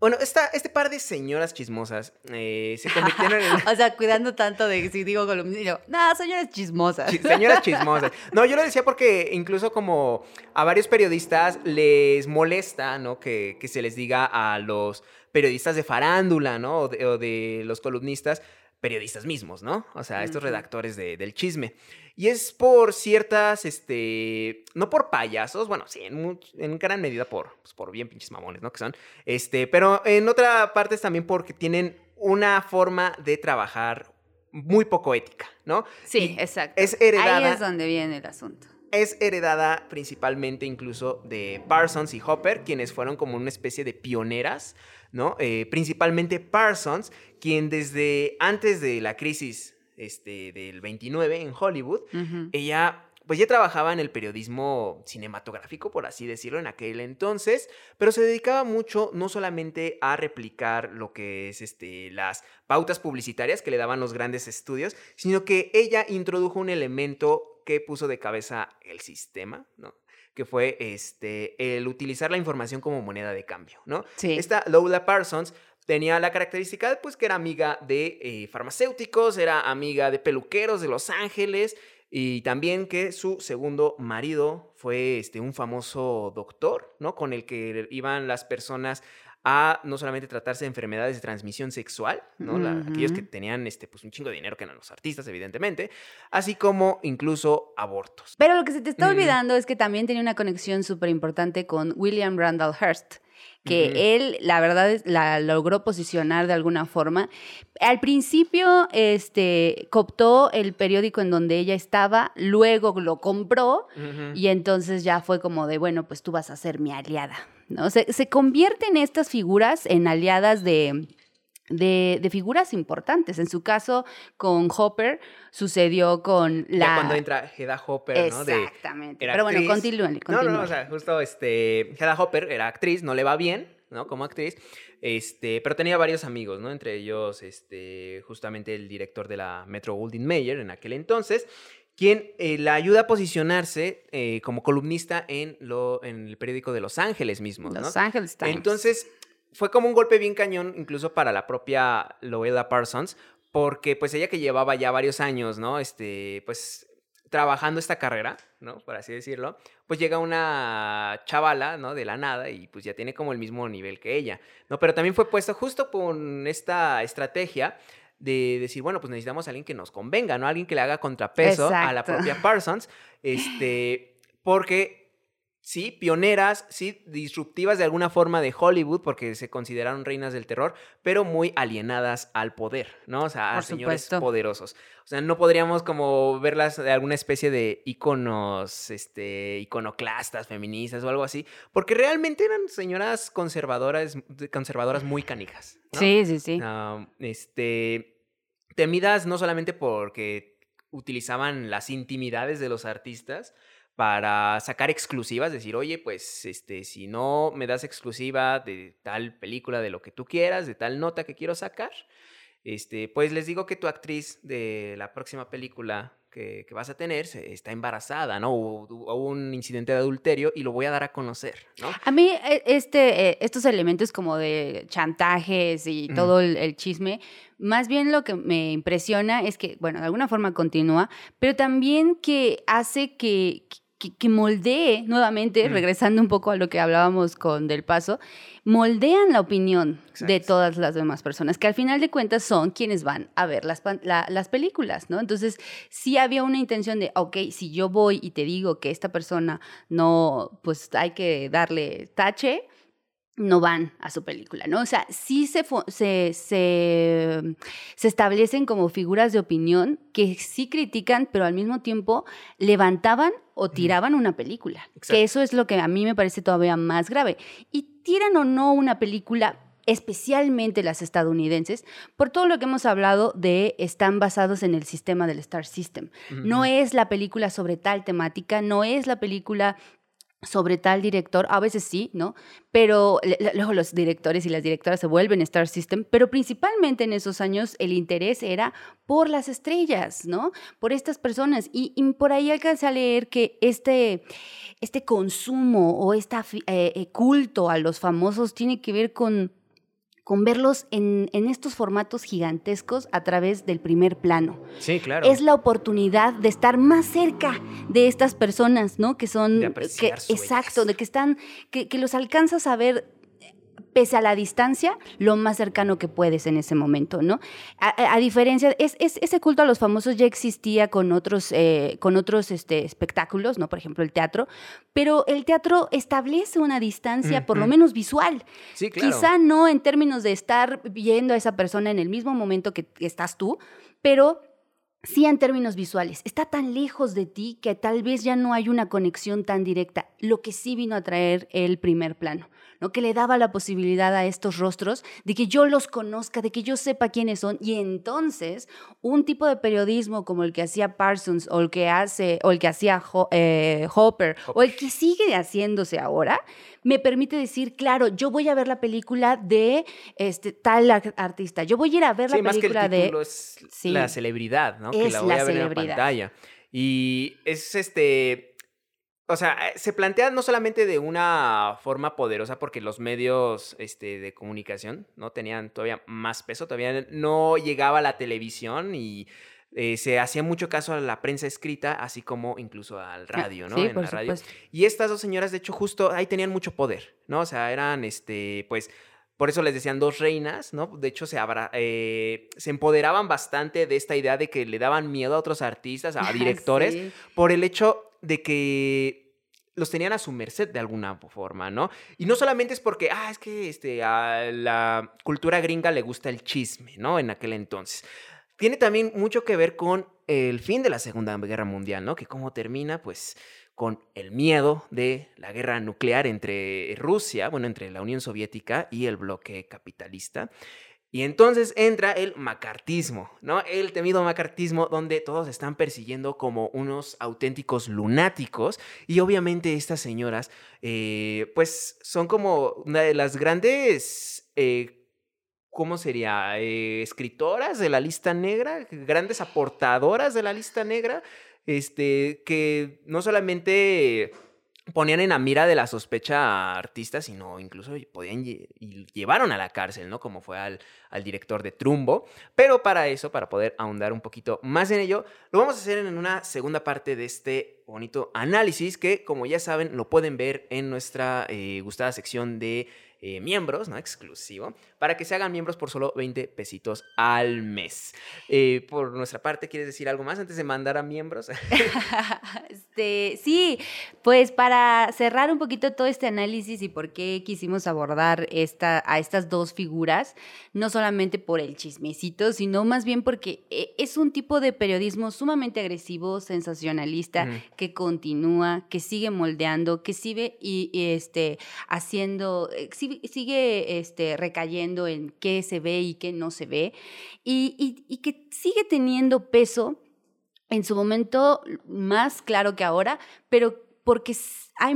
bueno, esta, este par de señoras chismosas eh, se convirtieron en...
o sea, cuidando tanto de si digo columnista, no, señoras chismosas.
señoras chismosas. No, yo lo decía porque incluso como a varios periodistas les molesta, ¿no? Que, que se les diga a los periodistas de farándula, ¿no? O de, o de los columnistas, periodistas mismos, ¿no? O sea, estos redactores de, del chisme. Y es por ciertas, este, no por payasos, bueno, sí, en, en gran medida por, pues, por bien pinches mamones, ¿no? Que son, este, pero en otra parte es también porque tienen una forma de trabajar muy poco ética, ¿no?
Sí, exacto.
Es heredada.
Ahí es donde viene el asunto.
Es heredada principalmente incluso de Parsons y Hopper, quienes fueron como una especie de pioneras ¿no? Eh, principalmente Parsons, quien desde antes de la crisis este, del 29 en Hollywood, ella pues ya trabajaba en el periodismo cinematográfico, por así decirlo, en aquel entonces, pero se dedicaba mucho no solamente a replicar lo que es este, las pautas publicitarias que le daban los grandes estudios, sino que ella introdujo un elemento que puso de cabeza el sistema, ¿no? Que fue este, el utilizar la información como moneda de cambio, ¿no?
Sí.
Esta Lola Parsons tenía la característica pues que era amiga de eh, farmacéuticos, era amiga de peluqueros de Los Ángeles y también que su segundo marido fue este, un famoso doctor, ¿no? Con el que iban las personas a no solamente tratarse de enfermedades de transmisión sexual, ¿no? aquellos que tenían este, pues, un chingo de dinero, que eran los artistas, evidentemente, así como incluso abortos.
Pero lo que se te está olvidando es que también tenía una conexión súper importante con William Randall Hearst que él, la verdad, la logró posicionar de alguna forma. Al principio, este, cooptó el periódico en donde ella estaba, luego lo compró y entonces ya fue como de, bueno, pues tú vas a ser mi aliada, ¿no? Se, se convierten estas figuras en aliadas de, de, figuras importantes. En su caso, con Hopper, sucedió con la...
Ya cuando entra Hedda Hopper,
¿no? Exactamente. Pero bueno, continúen,
No, no, o sea, justo este, Hedda Hopper era actriz, no le va bien, ¿no? Como actriz, este, pero tenía varios amigos, ¿no? Entre ellos, este, justamente el director de la Metro Goldwyn Mayer en aquel entonces, quien eh, la ayuda a posicionarse eh, como columnista en, lo, en el periódico de Los Ángeles mismo.
Los Ángeles Times.
Entonces, fue como un golpe bien cañón, incluso para la propia Loela Parsons, porque pues ella que llevaba ya varios años, ¿no? Este, pues trabajando esta carrera, ¿no? Por así decirlo, pues llega una chavala, ¿no? De la nada y pues ya tiene como el mismo nivel que ella, ¿no? Pero también fue puesto justo con esta estrategia de decir, bueno, pues necesitamos a alguien que nos convenga, ¿no? Alguien que le haga contrapeso a la propia Parsons, este, porque sí, pioneras, sí, disruptivas de alguna forma de Hollywood, porque se consideraron reinas del terror, pero muy alienadas al poder, ¿no? O sea, a señores poderosos. O sea, no podríamos como verlas de alguna especie de íconos, este, iconoclastas, feministas o algo así, porque realmente eran señoras conservadoras, conservadoras muy canijas.
Sí, sí, sí.
este, temidas no solamente porque utilizaban las intimidades de los artistas, para sacar exclusivas, decir, oye, pues este, si no me das exclusiva de tal película, de lo que tú quieras, de tal nota que quiero sacar, este, pues les digo que tu actriz de la próxima película que, vas a tener está embarazada, ¿no? O, un incidente de adulterio y lo voy a dar a conocer, ¿no?
A mí e, este, eh, estos elementos como de chantajes y todo el, chisme, más bien lo que me impresiona es que, bueno, de alguna forma continúa, pero también que hace que, que, moldee nuevamente, regresando un poco a lo que hablábamos con Del Paso, moldean la opinión de todas las demás personas, que al final de cuentas son quienes van a ver las, las películas, ¿no? Entonces, sí había una intención de, ok, si yo voy y te digo que esta persona no, pues hay que darle tache, no van a su película, ¿no? O sea, sí se, se, se, establecen como figuras de opinión que sí critican, pero al mismo tiempo levantaban o tiraban una película. Que eso es lo que a mí me parece todavía más grave. Y tiran o no una película, especialmente las estadounidenses, por todo lo que hemos hablado de están basados en el sistema del Star System. No es la película sobre tal temática, no es la película sobre tal director, a veces sí, ¿no? Pero luego los directores y las directoras se vuelven Star System, pero principalmente en esos años el interés era por las estrellas, ¿no? Por estas personas. Y, por ahí alcancé a leer que este, este consumo o este culto a los famosos tiene que ver con con verlos en, estos formatos gigantescos a través del primer plano.
Sí, claro.
Es la oportunidad de estar más cerca de estas personas, ¿no? Que son... que, exacto, de que están, que, que los alcanzas a ver pese a la distancia, lo más cercano que puedes en ese momento, ¿no? A, diferencia, es, ese culto a los famosos ya existía con otros, eh, con otros este, espectáculos, ¿no? Por ejemplo, el teatro, pero el teatro establece una distancia, por lo menos visual.
Sí, claro.
Quizá no en términos de estar viendo a esa persona en el mismo momento que estás tú, pero sí en términos visuales. Está tan lejos de ti que tal vez ya no hay una conexión tan directa, lo que sí vino a traer el primer plano. ¿No? que le daba la posibilidad a estos rostros de que yo los conozca, de que yo sepa quiénes son. Y entonces, un tipo de periodismo como el que hacía Parsons o el que, hace, o el que hacía eh, Hopper, o el que sigue haciéndose ahora, me permite decir, claro, yo voy a ver la película de este, tal artista, yo voy a ir a ver la película
más que
el
de... Es la celebridad, ¿no? que la voy a ver en la pantalla. Y es este o sea, se plantea no solamente de una forma poderosa porque los medios este, de comunicación no tenían todavía más peso, todavía no llegaba la televisión y eh, se hacía mucho caso a la prensa escrita, así como incluso al ah, radio, ¿no?
Sí, en la radio.
Y estas dos señoras, de hecho, justo ahí tenían mucho poder, ¿no? O sea, eran, este, pues, por eso les decían dos reinas, ¿no? De hecho, se, eh, se empoderaban bastante de esta idea de que le daban miedo a otros artistas, a directores, por el hecho de que los tenían a su merced de alguna forma, ¿no? Y no solamente es porque, ah, es que este, a la cultura gringa le gusta el chisme, ¿no? En aquel entonces. Tiene también mucho que ver con el fin de la Segunda Guerra Mundial, ¿no? Que cómo termina, pues, con el miedo de la guerra nuclear entre Rusia, bueno, entre la Unión Soviética y el bloque capitalista. Y entonces entra el macartismo, ¿no? El temido macartismo donde todos están persiguiendo como unos auténticos lunáticos y obviamente estas señoras eh, pues son como una de las grandes... Eh, ¿Cómo sería? Eh, escritoras de la lista negra, grandes aportadoras de la lista negra, este, que no solamente ponían en la mira de la sospecha a artistas, sino incluso podían y llevaron a la cárcel, ¿no? Como fue al, director de Trumbo. Pero para eso, para poder ahondar un poquito más en ello, lo vamos a hacer en una segunda parte de este bonito análisis que, como ya saben, lo pueden ver en nuestra eh, gustada sección de eh, miembros, ¿no? Exclusivo, para que se hagan miembros por solo 20 pesitos al mes. Eh, por nuestra parte, ¿quieres decir algo más antes de mandar a miembros?
este, sí, pues para cerrar un poquito todo este análisis y por qué quisimos abordar esta, a estas dos figuras, no solamente por el chismecito, sino más bien porque eh, es un tipo de periodismo sumamente agresivo, sensacionalista, que continúa, que sigue moldeando, que sigue y, este, haciendo, sigue este, recayendo en qué se ve y qué no se ve, y, y, que sigue teniendo peso en su momento más claro que ahora, pero porque hay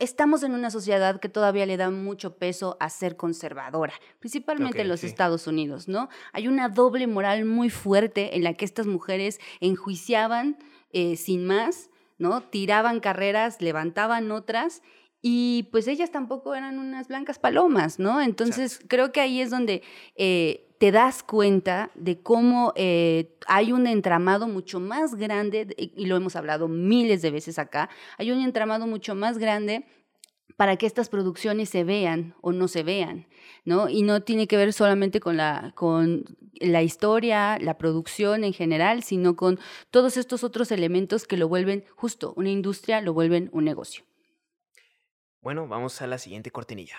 estamos en una sociedad que todavía le da mucho peso a ser conservadora, principalmente en los Estados Unidos, ¿no? Hay una doble moral muy fuerte en la que estas mujeres enjuiciaban eh, sin más, ¿no? Tiraban carreras, levantaban otras y pues ellas tampoco eran unas blancas palomas, ¿no? Entonces creo que ahí es donde eh, te das cuenta de cómo eh, hay un entramado mucho más grande, y lo hemos hablado miles de veces acá, hay un entramado mucho más grande para que estas producciones se vean o no se vean, ¿no? Y no tiene que ver solamente con la, con la historia, la producción en general, sino con todos estos otros elementos que lo vuelven justo una industria, lo vuelven un negocio.
Bueno, vamos a la siguiente cortinilla.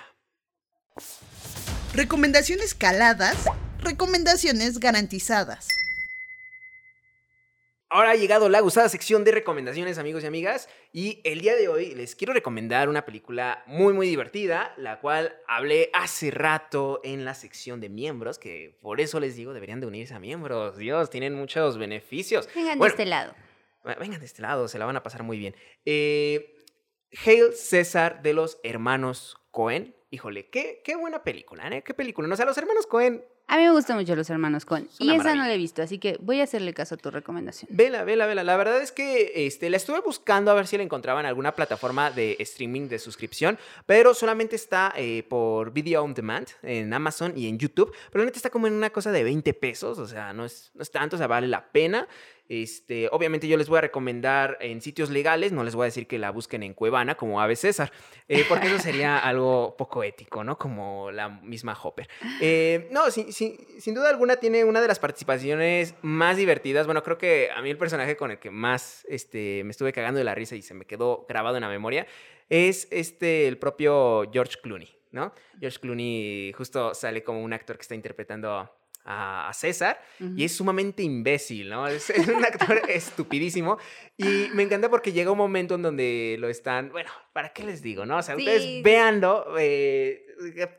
Recomendaciones caladas, recomendaciones garantizadas.
Ahora ha llegado la gustada sección de recomendaciones, amigos y amigas, y el día de hoy les quiero recomendar una película muy, muy divertida, la cual hablé hace rato en la sección de miembros, que por eso les digo, deberían de unirse a miembros. Dios, tienen muchos beneficios.
Vengan de este lado.
Vengan de este lado, se la van a pasar muy bien. Eh, Hail César de los hermanos Cohen. Híjole, qué, qué buena película, ¿eh? Qué película. O sea, los hermanos Cohen
a mí me gustan mucho los hermanos Cohen. Y esa no la he visto, así que voy a hacerle caso a tu recomendación.
Vela, vela, vela. La verdad es que este, la estuve buscando a ver si la encontraba en alguna plataforma de streaming de suscripción, pero solamente está eh, por Video On Demand en Amazon y en YouTube. Pero neta está como en una cosa de 20 pesos, o sea, no es, no es tanto, o sea, vale la pena. Este, obviamente yo les voy a recomendar en sitios legales, no les voy a decir que la busquen en Cuevana como Ave César, eh, porque eso sería algo poco ético, ¿no? Como la misma Hopper. Eh, no, sin duda alguna tiene una de las participaciones más divertidas. Bueno, creo que a mí el personaje con el que más este, me estuve cagando de la risa y se me quedó grabado en la memoria es este, el propio George Clooney, ¿no? George Clooney justo sale como un actor que está interpretando a, César y es sumamente imbécil, ¿no? Es, un actor estupidísimo y me encanta porque llega un momento en donde lo están, bueno, ¿para qué les digo, no? O sea, ustedes véanlo, eh,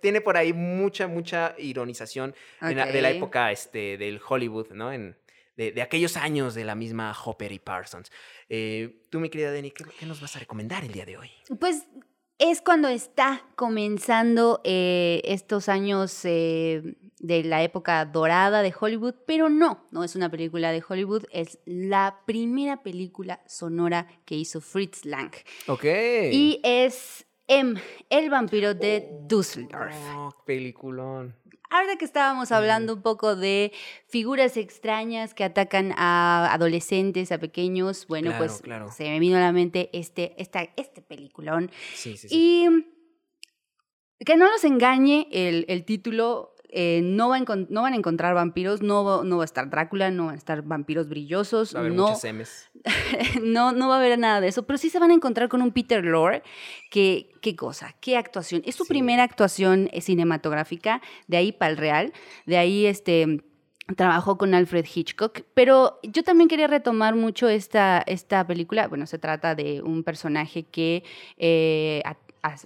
tiene por ahí mucha, mucha ironización de la época este, del Hollywood, ¿no? En, de, aquellos años de la misma Hopper y Parsons. Eh, tú, mi querida Denny, ¿qué, ¿qué, nos vas a recomendar el día de hoy?
Pues es cuando está comenzando eh, estos años eh, de la época dorada de Hollywood, pero no, no es una película de Hollywood, es la primera película sonora que hizo Fritz Lang.
Ok.
Y es M, el vampiro de Dusseldorf.
Oh, peliculón.
Ahora que estábamos hablando un poco de figuras extrañas que atacan a adolescentes, a pequeños, bueno, pues se me vino a la mente este, esta, este peliculón.
Sí, sí,
sí. Y que no los engañe el, el título, eh, no, va no, van a encontrar vampiros, no, no va a estar Drácula, no van a estar vampiros brillosos.
Va a haber
no,
muchas M's.
no, no va a haber nada de eso, pero sí se van a encontrar con un Peter Lorre que, qué cosa, qué actuación. Es su primera actuación eh, cinematográfica, de ahí para el real, de ahí este trabajó con Alfred Hitchcock, pero yo también quería retomar mucho esta, esta película. Bueno, se trata de un personaje que eh,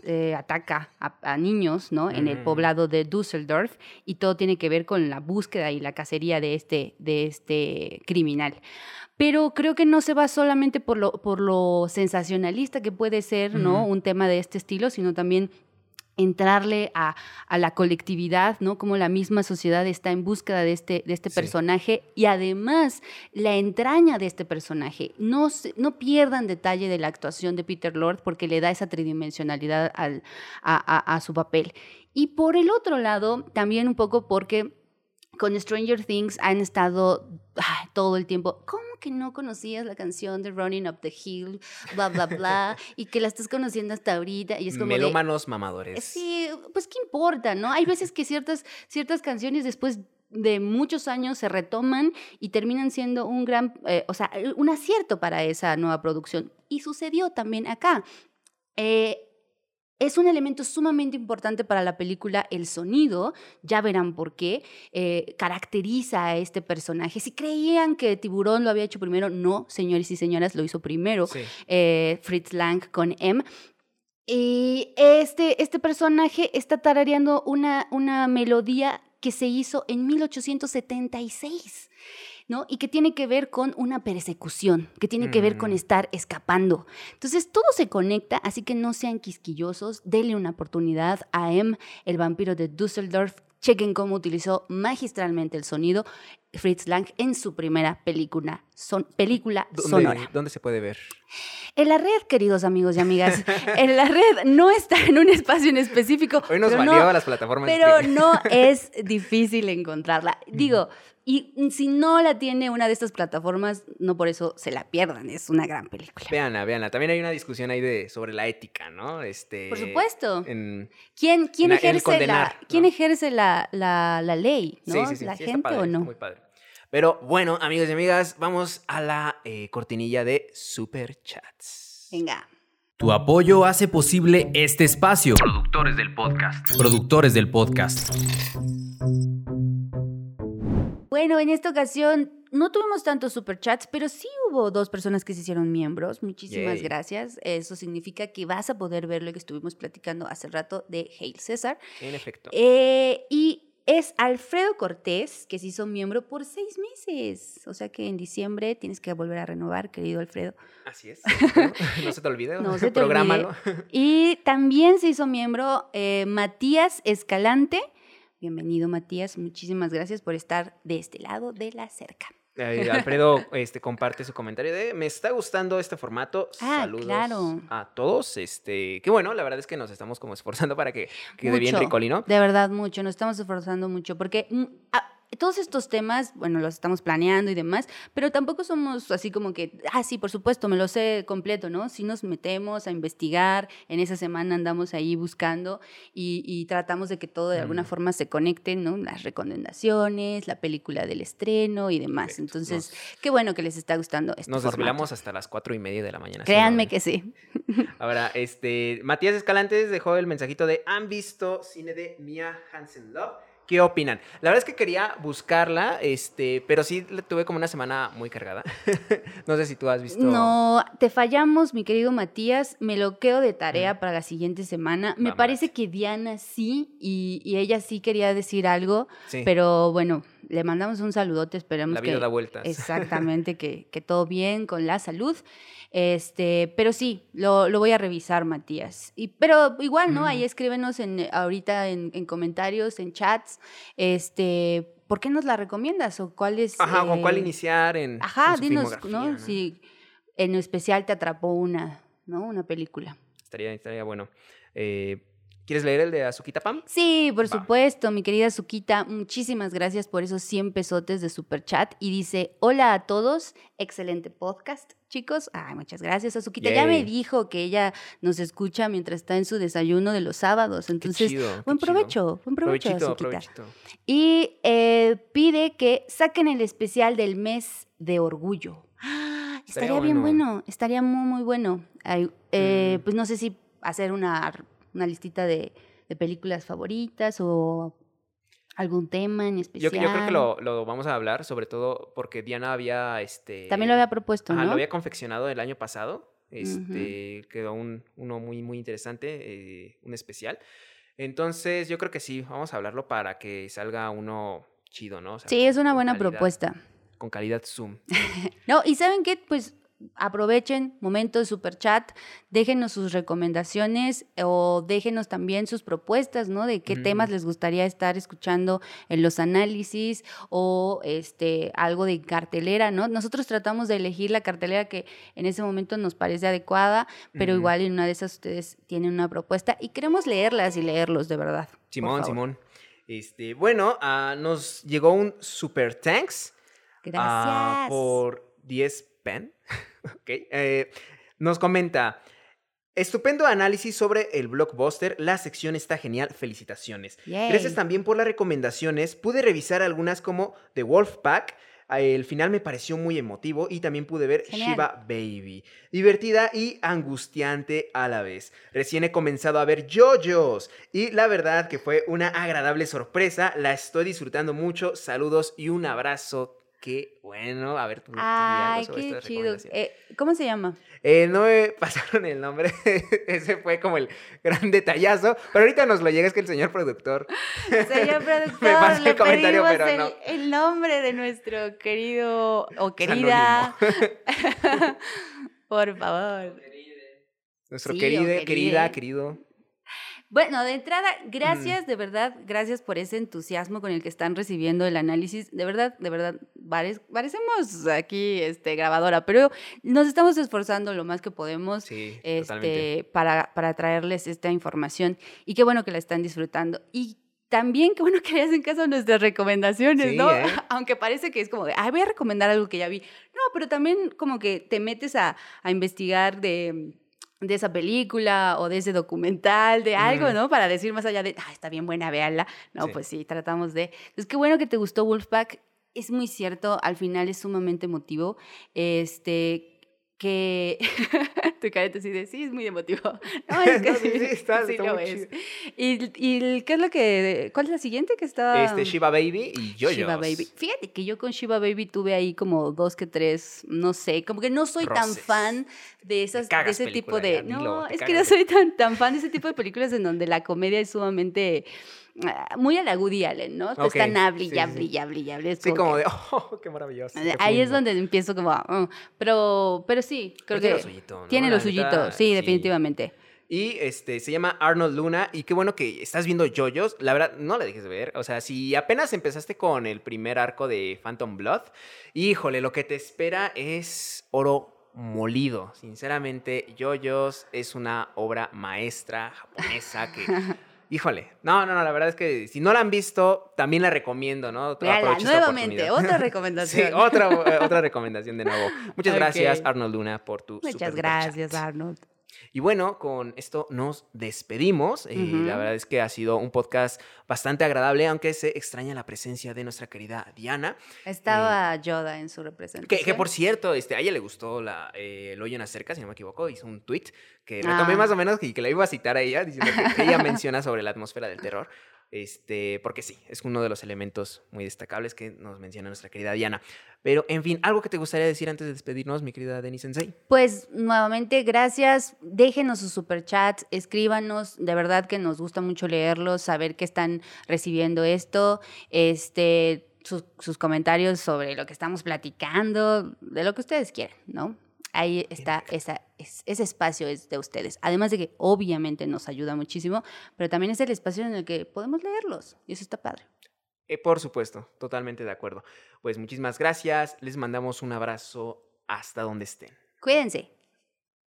eh, ataca a, niños ¿no? en el mm. poblado de Düsseldorf y todo tiene que ver con la búsqueda y la cacería de este, de este criminal. Pero creo que no se va solamente por lo, por lo sensacionalista que puede ser ¿no? un tema de este estilo, sino también entrarle a, la colectividad, ¿no? Como la misma sociedad está en búsqueda de este, de este personaje y además la entraña de este personaje. No, no pierdan detalle de la actuación de Peter Lord porque le da esa tridimensionalidad al, a, su papel. Y por el otro lado, también un poco porque con Stranger Things han estado todo el tiempo, ¿cómo que no conocías la canción de Running Up the Hill, bla, bla, bla, y que la estás conociendo hasta ahorita? Y es como
Melómanos mamadores.
Sí, pues qué importa, ¿no? Hay veces que ciertas, ciertas canciones después de muchos años se retoman y terminan siendo un gran, eh, o sea, un acierto para esa nueva producción. Y sucedió también acá. Eh, es un elemento sumamente importante para la película el sonido, ya verán por qué, eh, caracteriza a este personaje. Si creían que Tiburón lo había hecho primero, no, señores y señoras, lo hizo primero eh, Fritz Lang con M. Y este, este personaje está tarareando una, una melodía que se hizo en 1876. Y que tiene que ver con una persecución, que tiene que ver con mm. estar escapando. Entonces, todo se conecta, así que no sean quisquillosos, denle una oportunidad a M, el vampiro de Düsseldorf. Chequen cómo utilizó magistralmente el sonido Fritz Lang en su primera película son, película
¿Dónde,
sonora.
¿Dónde se puede ver?
En la red, queridos amigos y amigas, en la red no está en un espacio en específico.
Hoy nos valió
no-
a las plataformas.
Pero no es difícil encontrarla. Digo, y si no la tiene una de estas plataformas, no por eso se la pierdan. Es una gran película.
Véanla, véanla. También hay una discusión ahí de, sobre la ética, ¿no? Este,
Por supuesto.
en-
¿Quién, quién
en
ejerce,
condenar,
la, ¿quién
¿no?
ejerce la, la, la ley? ¿no?
Sí, sí, sí.
¿La gente
padre,
o no?
muy padre. Pero bueno, amigos y amigas, vamos a la eh, cortinilla de Super Chats.
Venga.
Tu apoyo hace posible este espacio. Productores del podcast. Productores del podcast.
Bueno, en esta ocasión no tuvimos tantos superchats, pero sí hubo dos personas que se hicieron miembros. Muchísimas
Yay.
gracias. Eso significa que vas a poder ver lo que estuvimos platicando hace rato de Hail César.
En efecto.
Eh, y es Alfredo Cortés, que se hizo miembro por seis meses. O sea que en diciembre tienes que volver a renovar, querido Alfredo.
Así es. No se te olvide.
No se te
Prográmalo.
Y también se hizo miembro eh, Matías Escalante. Bienvenido, Matías. Muchísimas gracias por estar de este lado de la cerca.
Eh, Alfredo este, comparte su comentario de me está gustando este formato.
Ah,
Saludos
claro.
a todos. Este, que bueno, la verdad es que nos estamos como esforzando para que quede bien
Mucho.
ricolino.
De verdad, mucho. Nos estamos esforzando mucho porque mm, ah, todos estos temas, bueno, los estamos planeando y demás, pero tampoco somos así como que, ah, sí, por supuesto, me lo sé completo, ¿no? Sí nos metemos a investigar, en esa semana andamos ahí buscando y, y tratamos de que todo de alguna
Mm.
forma se conecte, ¿no? Las recomendaciones, la película del estreno y demás.
Perfecto.
Entonces, qué bueno que les está gustando este
Nos desvelamos hasta las cuatro y media de la mañana. ¿sí,
Créanme que sí.
Ahora, este, Matías Escalantes dejó el mensajito de ¿Han visto cine de Mia Hansen Love? ¿Qué opinan? La verdad es que quería buscarla, este, pero sí la tuve como una semana muy cargada. no sé si tú has visto.
No, te fallamos, mi querido Matías. Me lo quedo de tarea para la siguiente semana. Me parece que Diana sí, y, y ella sí quería decir algo,
Sí,
pero bueno, le mandamos un saludote, esperamos
la vida
que...
da vueltas.
Exactamente, que, que todo bien con la salud. Este, pero sí, lo, lo voy a revisar, Matías. Y, pero igual, ¿no? Ahí
Ujú.
escríbenos en, ahorita en, en comentarios, en chats, este, ¿por qué nos la recomiendas? ¿O cuál es?
Ajá, ¿con cuál
eh,
iniciar en,
Ajá,
en su
dinos, ¿no? Si en especial te atrapó una, ¿no? Una película.
Estaría, estaría bueno. Eh, ¿Quieres leer el de Azuquita Pam?
Sí, por
Va.
supuesto, mi querida Suquita, muchísimas gracias por esos 100 pesotes de super chat y dice, "Hola a todos, excelente podcast, chicos." Ay, muchas gracias, Azuquita. Ya me dijo que ella nos escucha mientras está en su desayuno de los sábados,
Qué
entonces
qué
buen
chido.
provecho, buen provecho, Azuquita. Y eh, pide que saquen el especial del mes de orgullo. Ah,
Estaría
estaría bien
bueno.
bueno, estaría muy, muy bueno. Ay, eh,
Mm.
Pues no sé si hacer una, una listita de, de películas favoritas o algún tema en
Yo,
especial.
yo creo que lo, lo vamos a hablar, sobre todo porque Diana había, este...
También lo había propuesto,
Ajá,
¿no?
lo había confeccionado el año pasado. Este, quedó un, uno muy, muy interesante, eh, un especial. Entonces, yo creo que sí, vamos a hablarlo para que salga uno chido, ¿no? O sea,
Sí, es una buena
calidad-
propuesta.
Con calidad Zoom.
No, y ¿saben qué? Pues aprovechen momento de super chat, déjenos sus recomendaciones o déjenos también sus propuestas, ¿no? De qué temas
Ujú.
les gustaría estar escuchando en los análisis o este algo de cartelera, ¿no? Nosotros tratamos de elegir la cartelera que en ese momento nos parece adecuada, pero igual en una de esas ustedes tienen una propuesta y queremos leerlas y leerlos de verdad.
Simón. Simón. Este, bueno, ah, nos llegó un super thanks.
Gracias.
ah, por 10 pen. ok. eh, nos comenta. Estupendo análisis sobre el blockbuster. La sección está genial. Felicitaciones. Gracias también por las recomendaciones. Pude revisar algunas como The Wolfpack. El final me pareció muy emotivo y también pude ver
Genial.
Shiva Baby. Divertida y angustiante a la vez. Recién he comenzado a ver JoJo's y la verdad que fue una agradable sorpresa. La estoy disfrutando mucho. Saludos y un abrazo. Qué bueno. A ver, tú,
Ay, qué chido. Eh, ¿Cómo se llama?
Eh, no me pasaron el nombre. Ese fue como el gran detallazo. Pero ahorita nos lo llega, es que el señor productor.
Señor productor,
Me el comentario, pero
el,
no.
el nombre de nuestro querido o querida. Por favor.
Nuestro
Sí,
querido, querida, querido.
Bueno, de entrada, gracias, de verdad, gracias por ese entusiasmo con el que están recibiendo el análisis. De verdad, de verdad, parecemos aquí este, grabadora, pero nos estamos esforzando lo más que podemos este, para, para traerles esta información y qué bueno que la están disfrutando. Y también qué bueno que le hacen caso a nuestras recomendaciones, ¿no? ¿eh? Aunque parece que es como de, ay, voy a recomendar algo que ya vi. No, pero también como que te metes a, a investigar de de esa película o de ese documental, de algo, ¿no? Para decir más allá de, ah, está bien buena, véanla. No, pues sí, tratamos de... Es que bueno que te gustó Wolfpack. Es muy cierto, al final es sumamente emotivo. Este, que tu careta así de sí es muy emotivo. No, es que sí, sí, está, sí lo es. ¿Y, ¿Y, qué es lo que cuál es la siguiente que está
Este Shiva Baby y yo
Shiva Baby. Fíjate que yo con Shiva Baby tuve ahí como dos que tres, no sé, como que no soy tan fan de esas de ese tipo de no, es que no soy tan tan fan de ese tipo de películas en donde la comedia es sumamente muy a la Woody Allen, ¿no? Okay. Están hable y hable y hable
Sí, como de, oh, qué maravilloso.
Ahí es donde empiezo como, oh", pero, pero sí, creo que tiene lo suyito, Tiene lo suyito, sí, definitivamente.
Y este, se llama Arnold Luna. Y qué bueno que estás viendo JoJo's. La verdad, no la dejes de ver. O sea, si apenas empezaste con el primer arco de Phantom Blood, híjole, lo que te espera es oro molido. Sinceramente, JoJo's es una obra maestra japonesa que Híjole, no, no, no, la verdad es que si no la han visto, también la recomiendo, ¿no?
nuevamente, otra recomendación.
sí, otra, otra recomendación de nuevo. Muchas gracias, Arnold Luna, por tu
Muchas gracias, Arnold.
Y bueno, con esto nos despedimos. y eh, La verdad es que ha sido un podcast bastante agradable, aunque se extraña la presencia de nuestra querida Diana.
Estaba eh, Yoda en su representación.
Que, por cierto, este, a ella le gustó la, eh, el hoyo en acerca, si no me equivoco, hizo un tweet que retomé ah. más o menos y que, le iba a citar a ella, diciendo que ella menciona sobre la atmósfera del terror. Este, porque sí, es uno de los elementos muy destacables que nos menciona nuestra querida Diana. Pero, en fin, ¿algo que te gustaría decir antes de despedirnos, mi querida Denis Sensei?
Pues, nuevamente, gracias. Déjenos sus superchats, escríbanos. De verdad que nos gusta mucho leerlos, saber que están recibiendo esto. Este, sus, sus comentarios sobre lo que estamos platicando, de lo que ustedes quieran, ¿no? Ahí está, esa, ese espacio es de ustedes. Además de que obviamente nos ayuda muchísimo, pero también es el espacio en el que podemos leerlos y eso está padre.
Eh, por supuesto, totalmente de acuerdo. Pues muchísimas gracias, les mandamos un abrazo hasta donde estén.
Cuídense.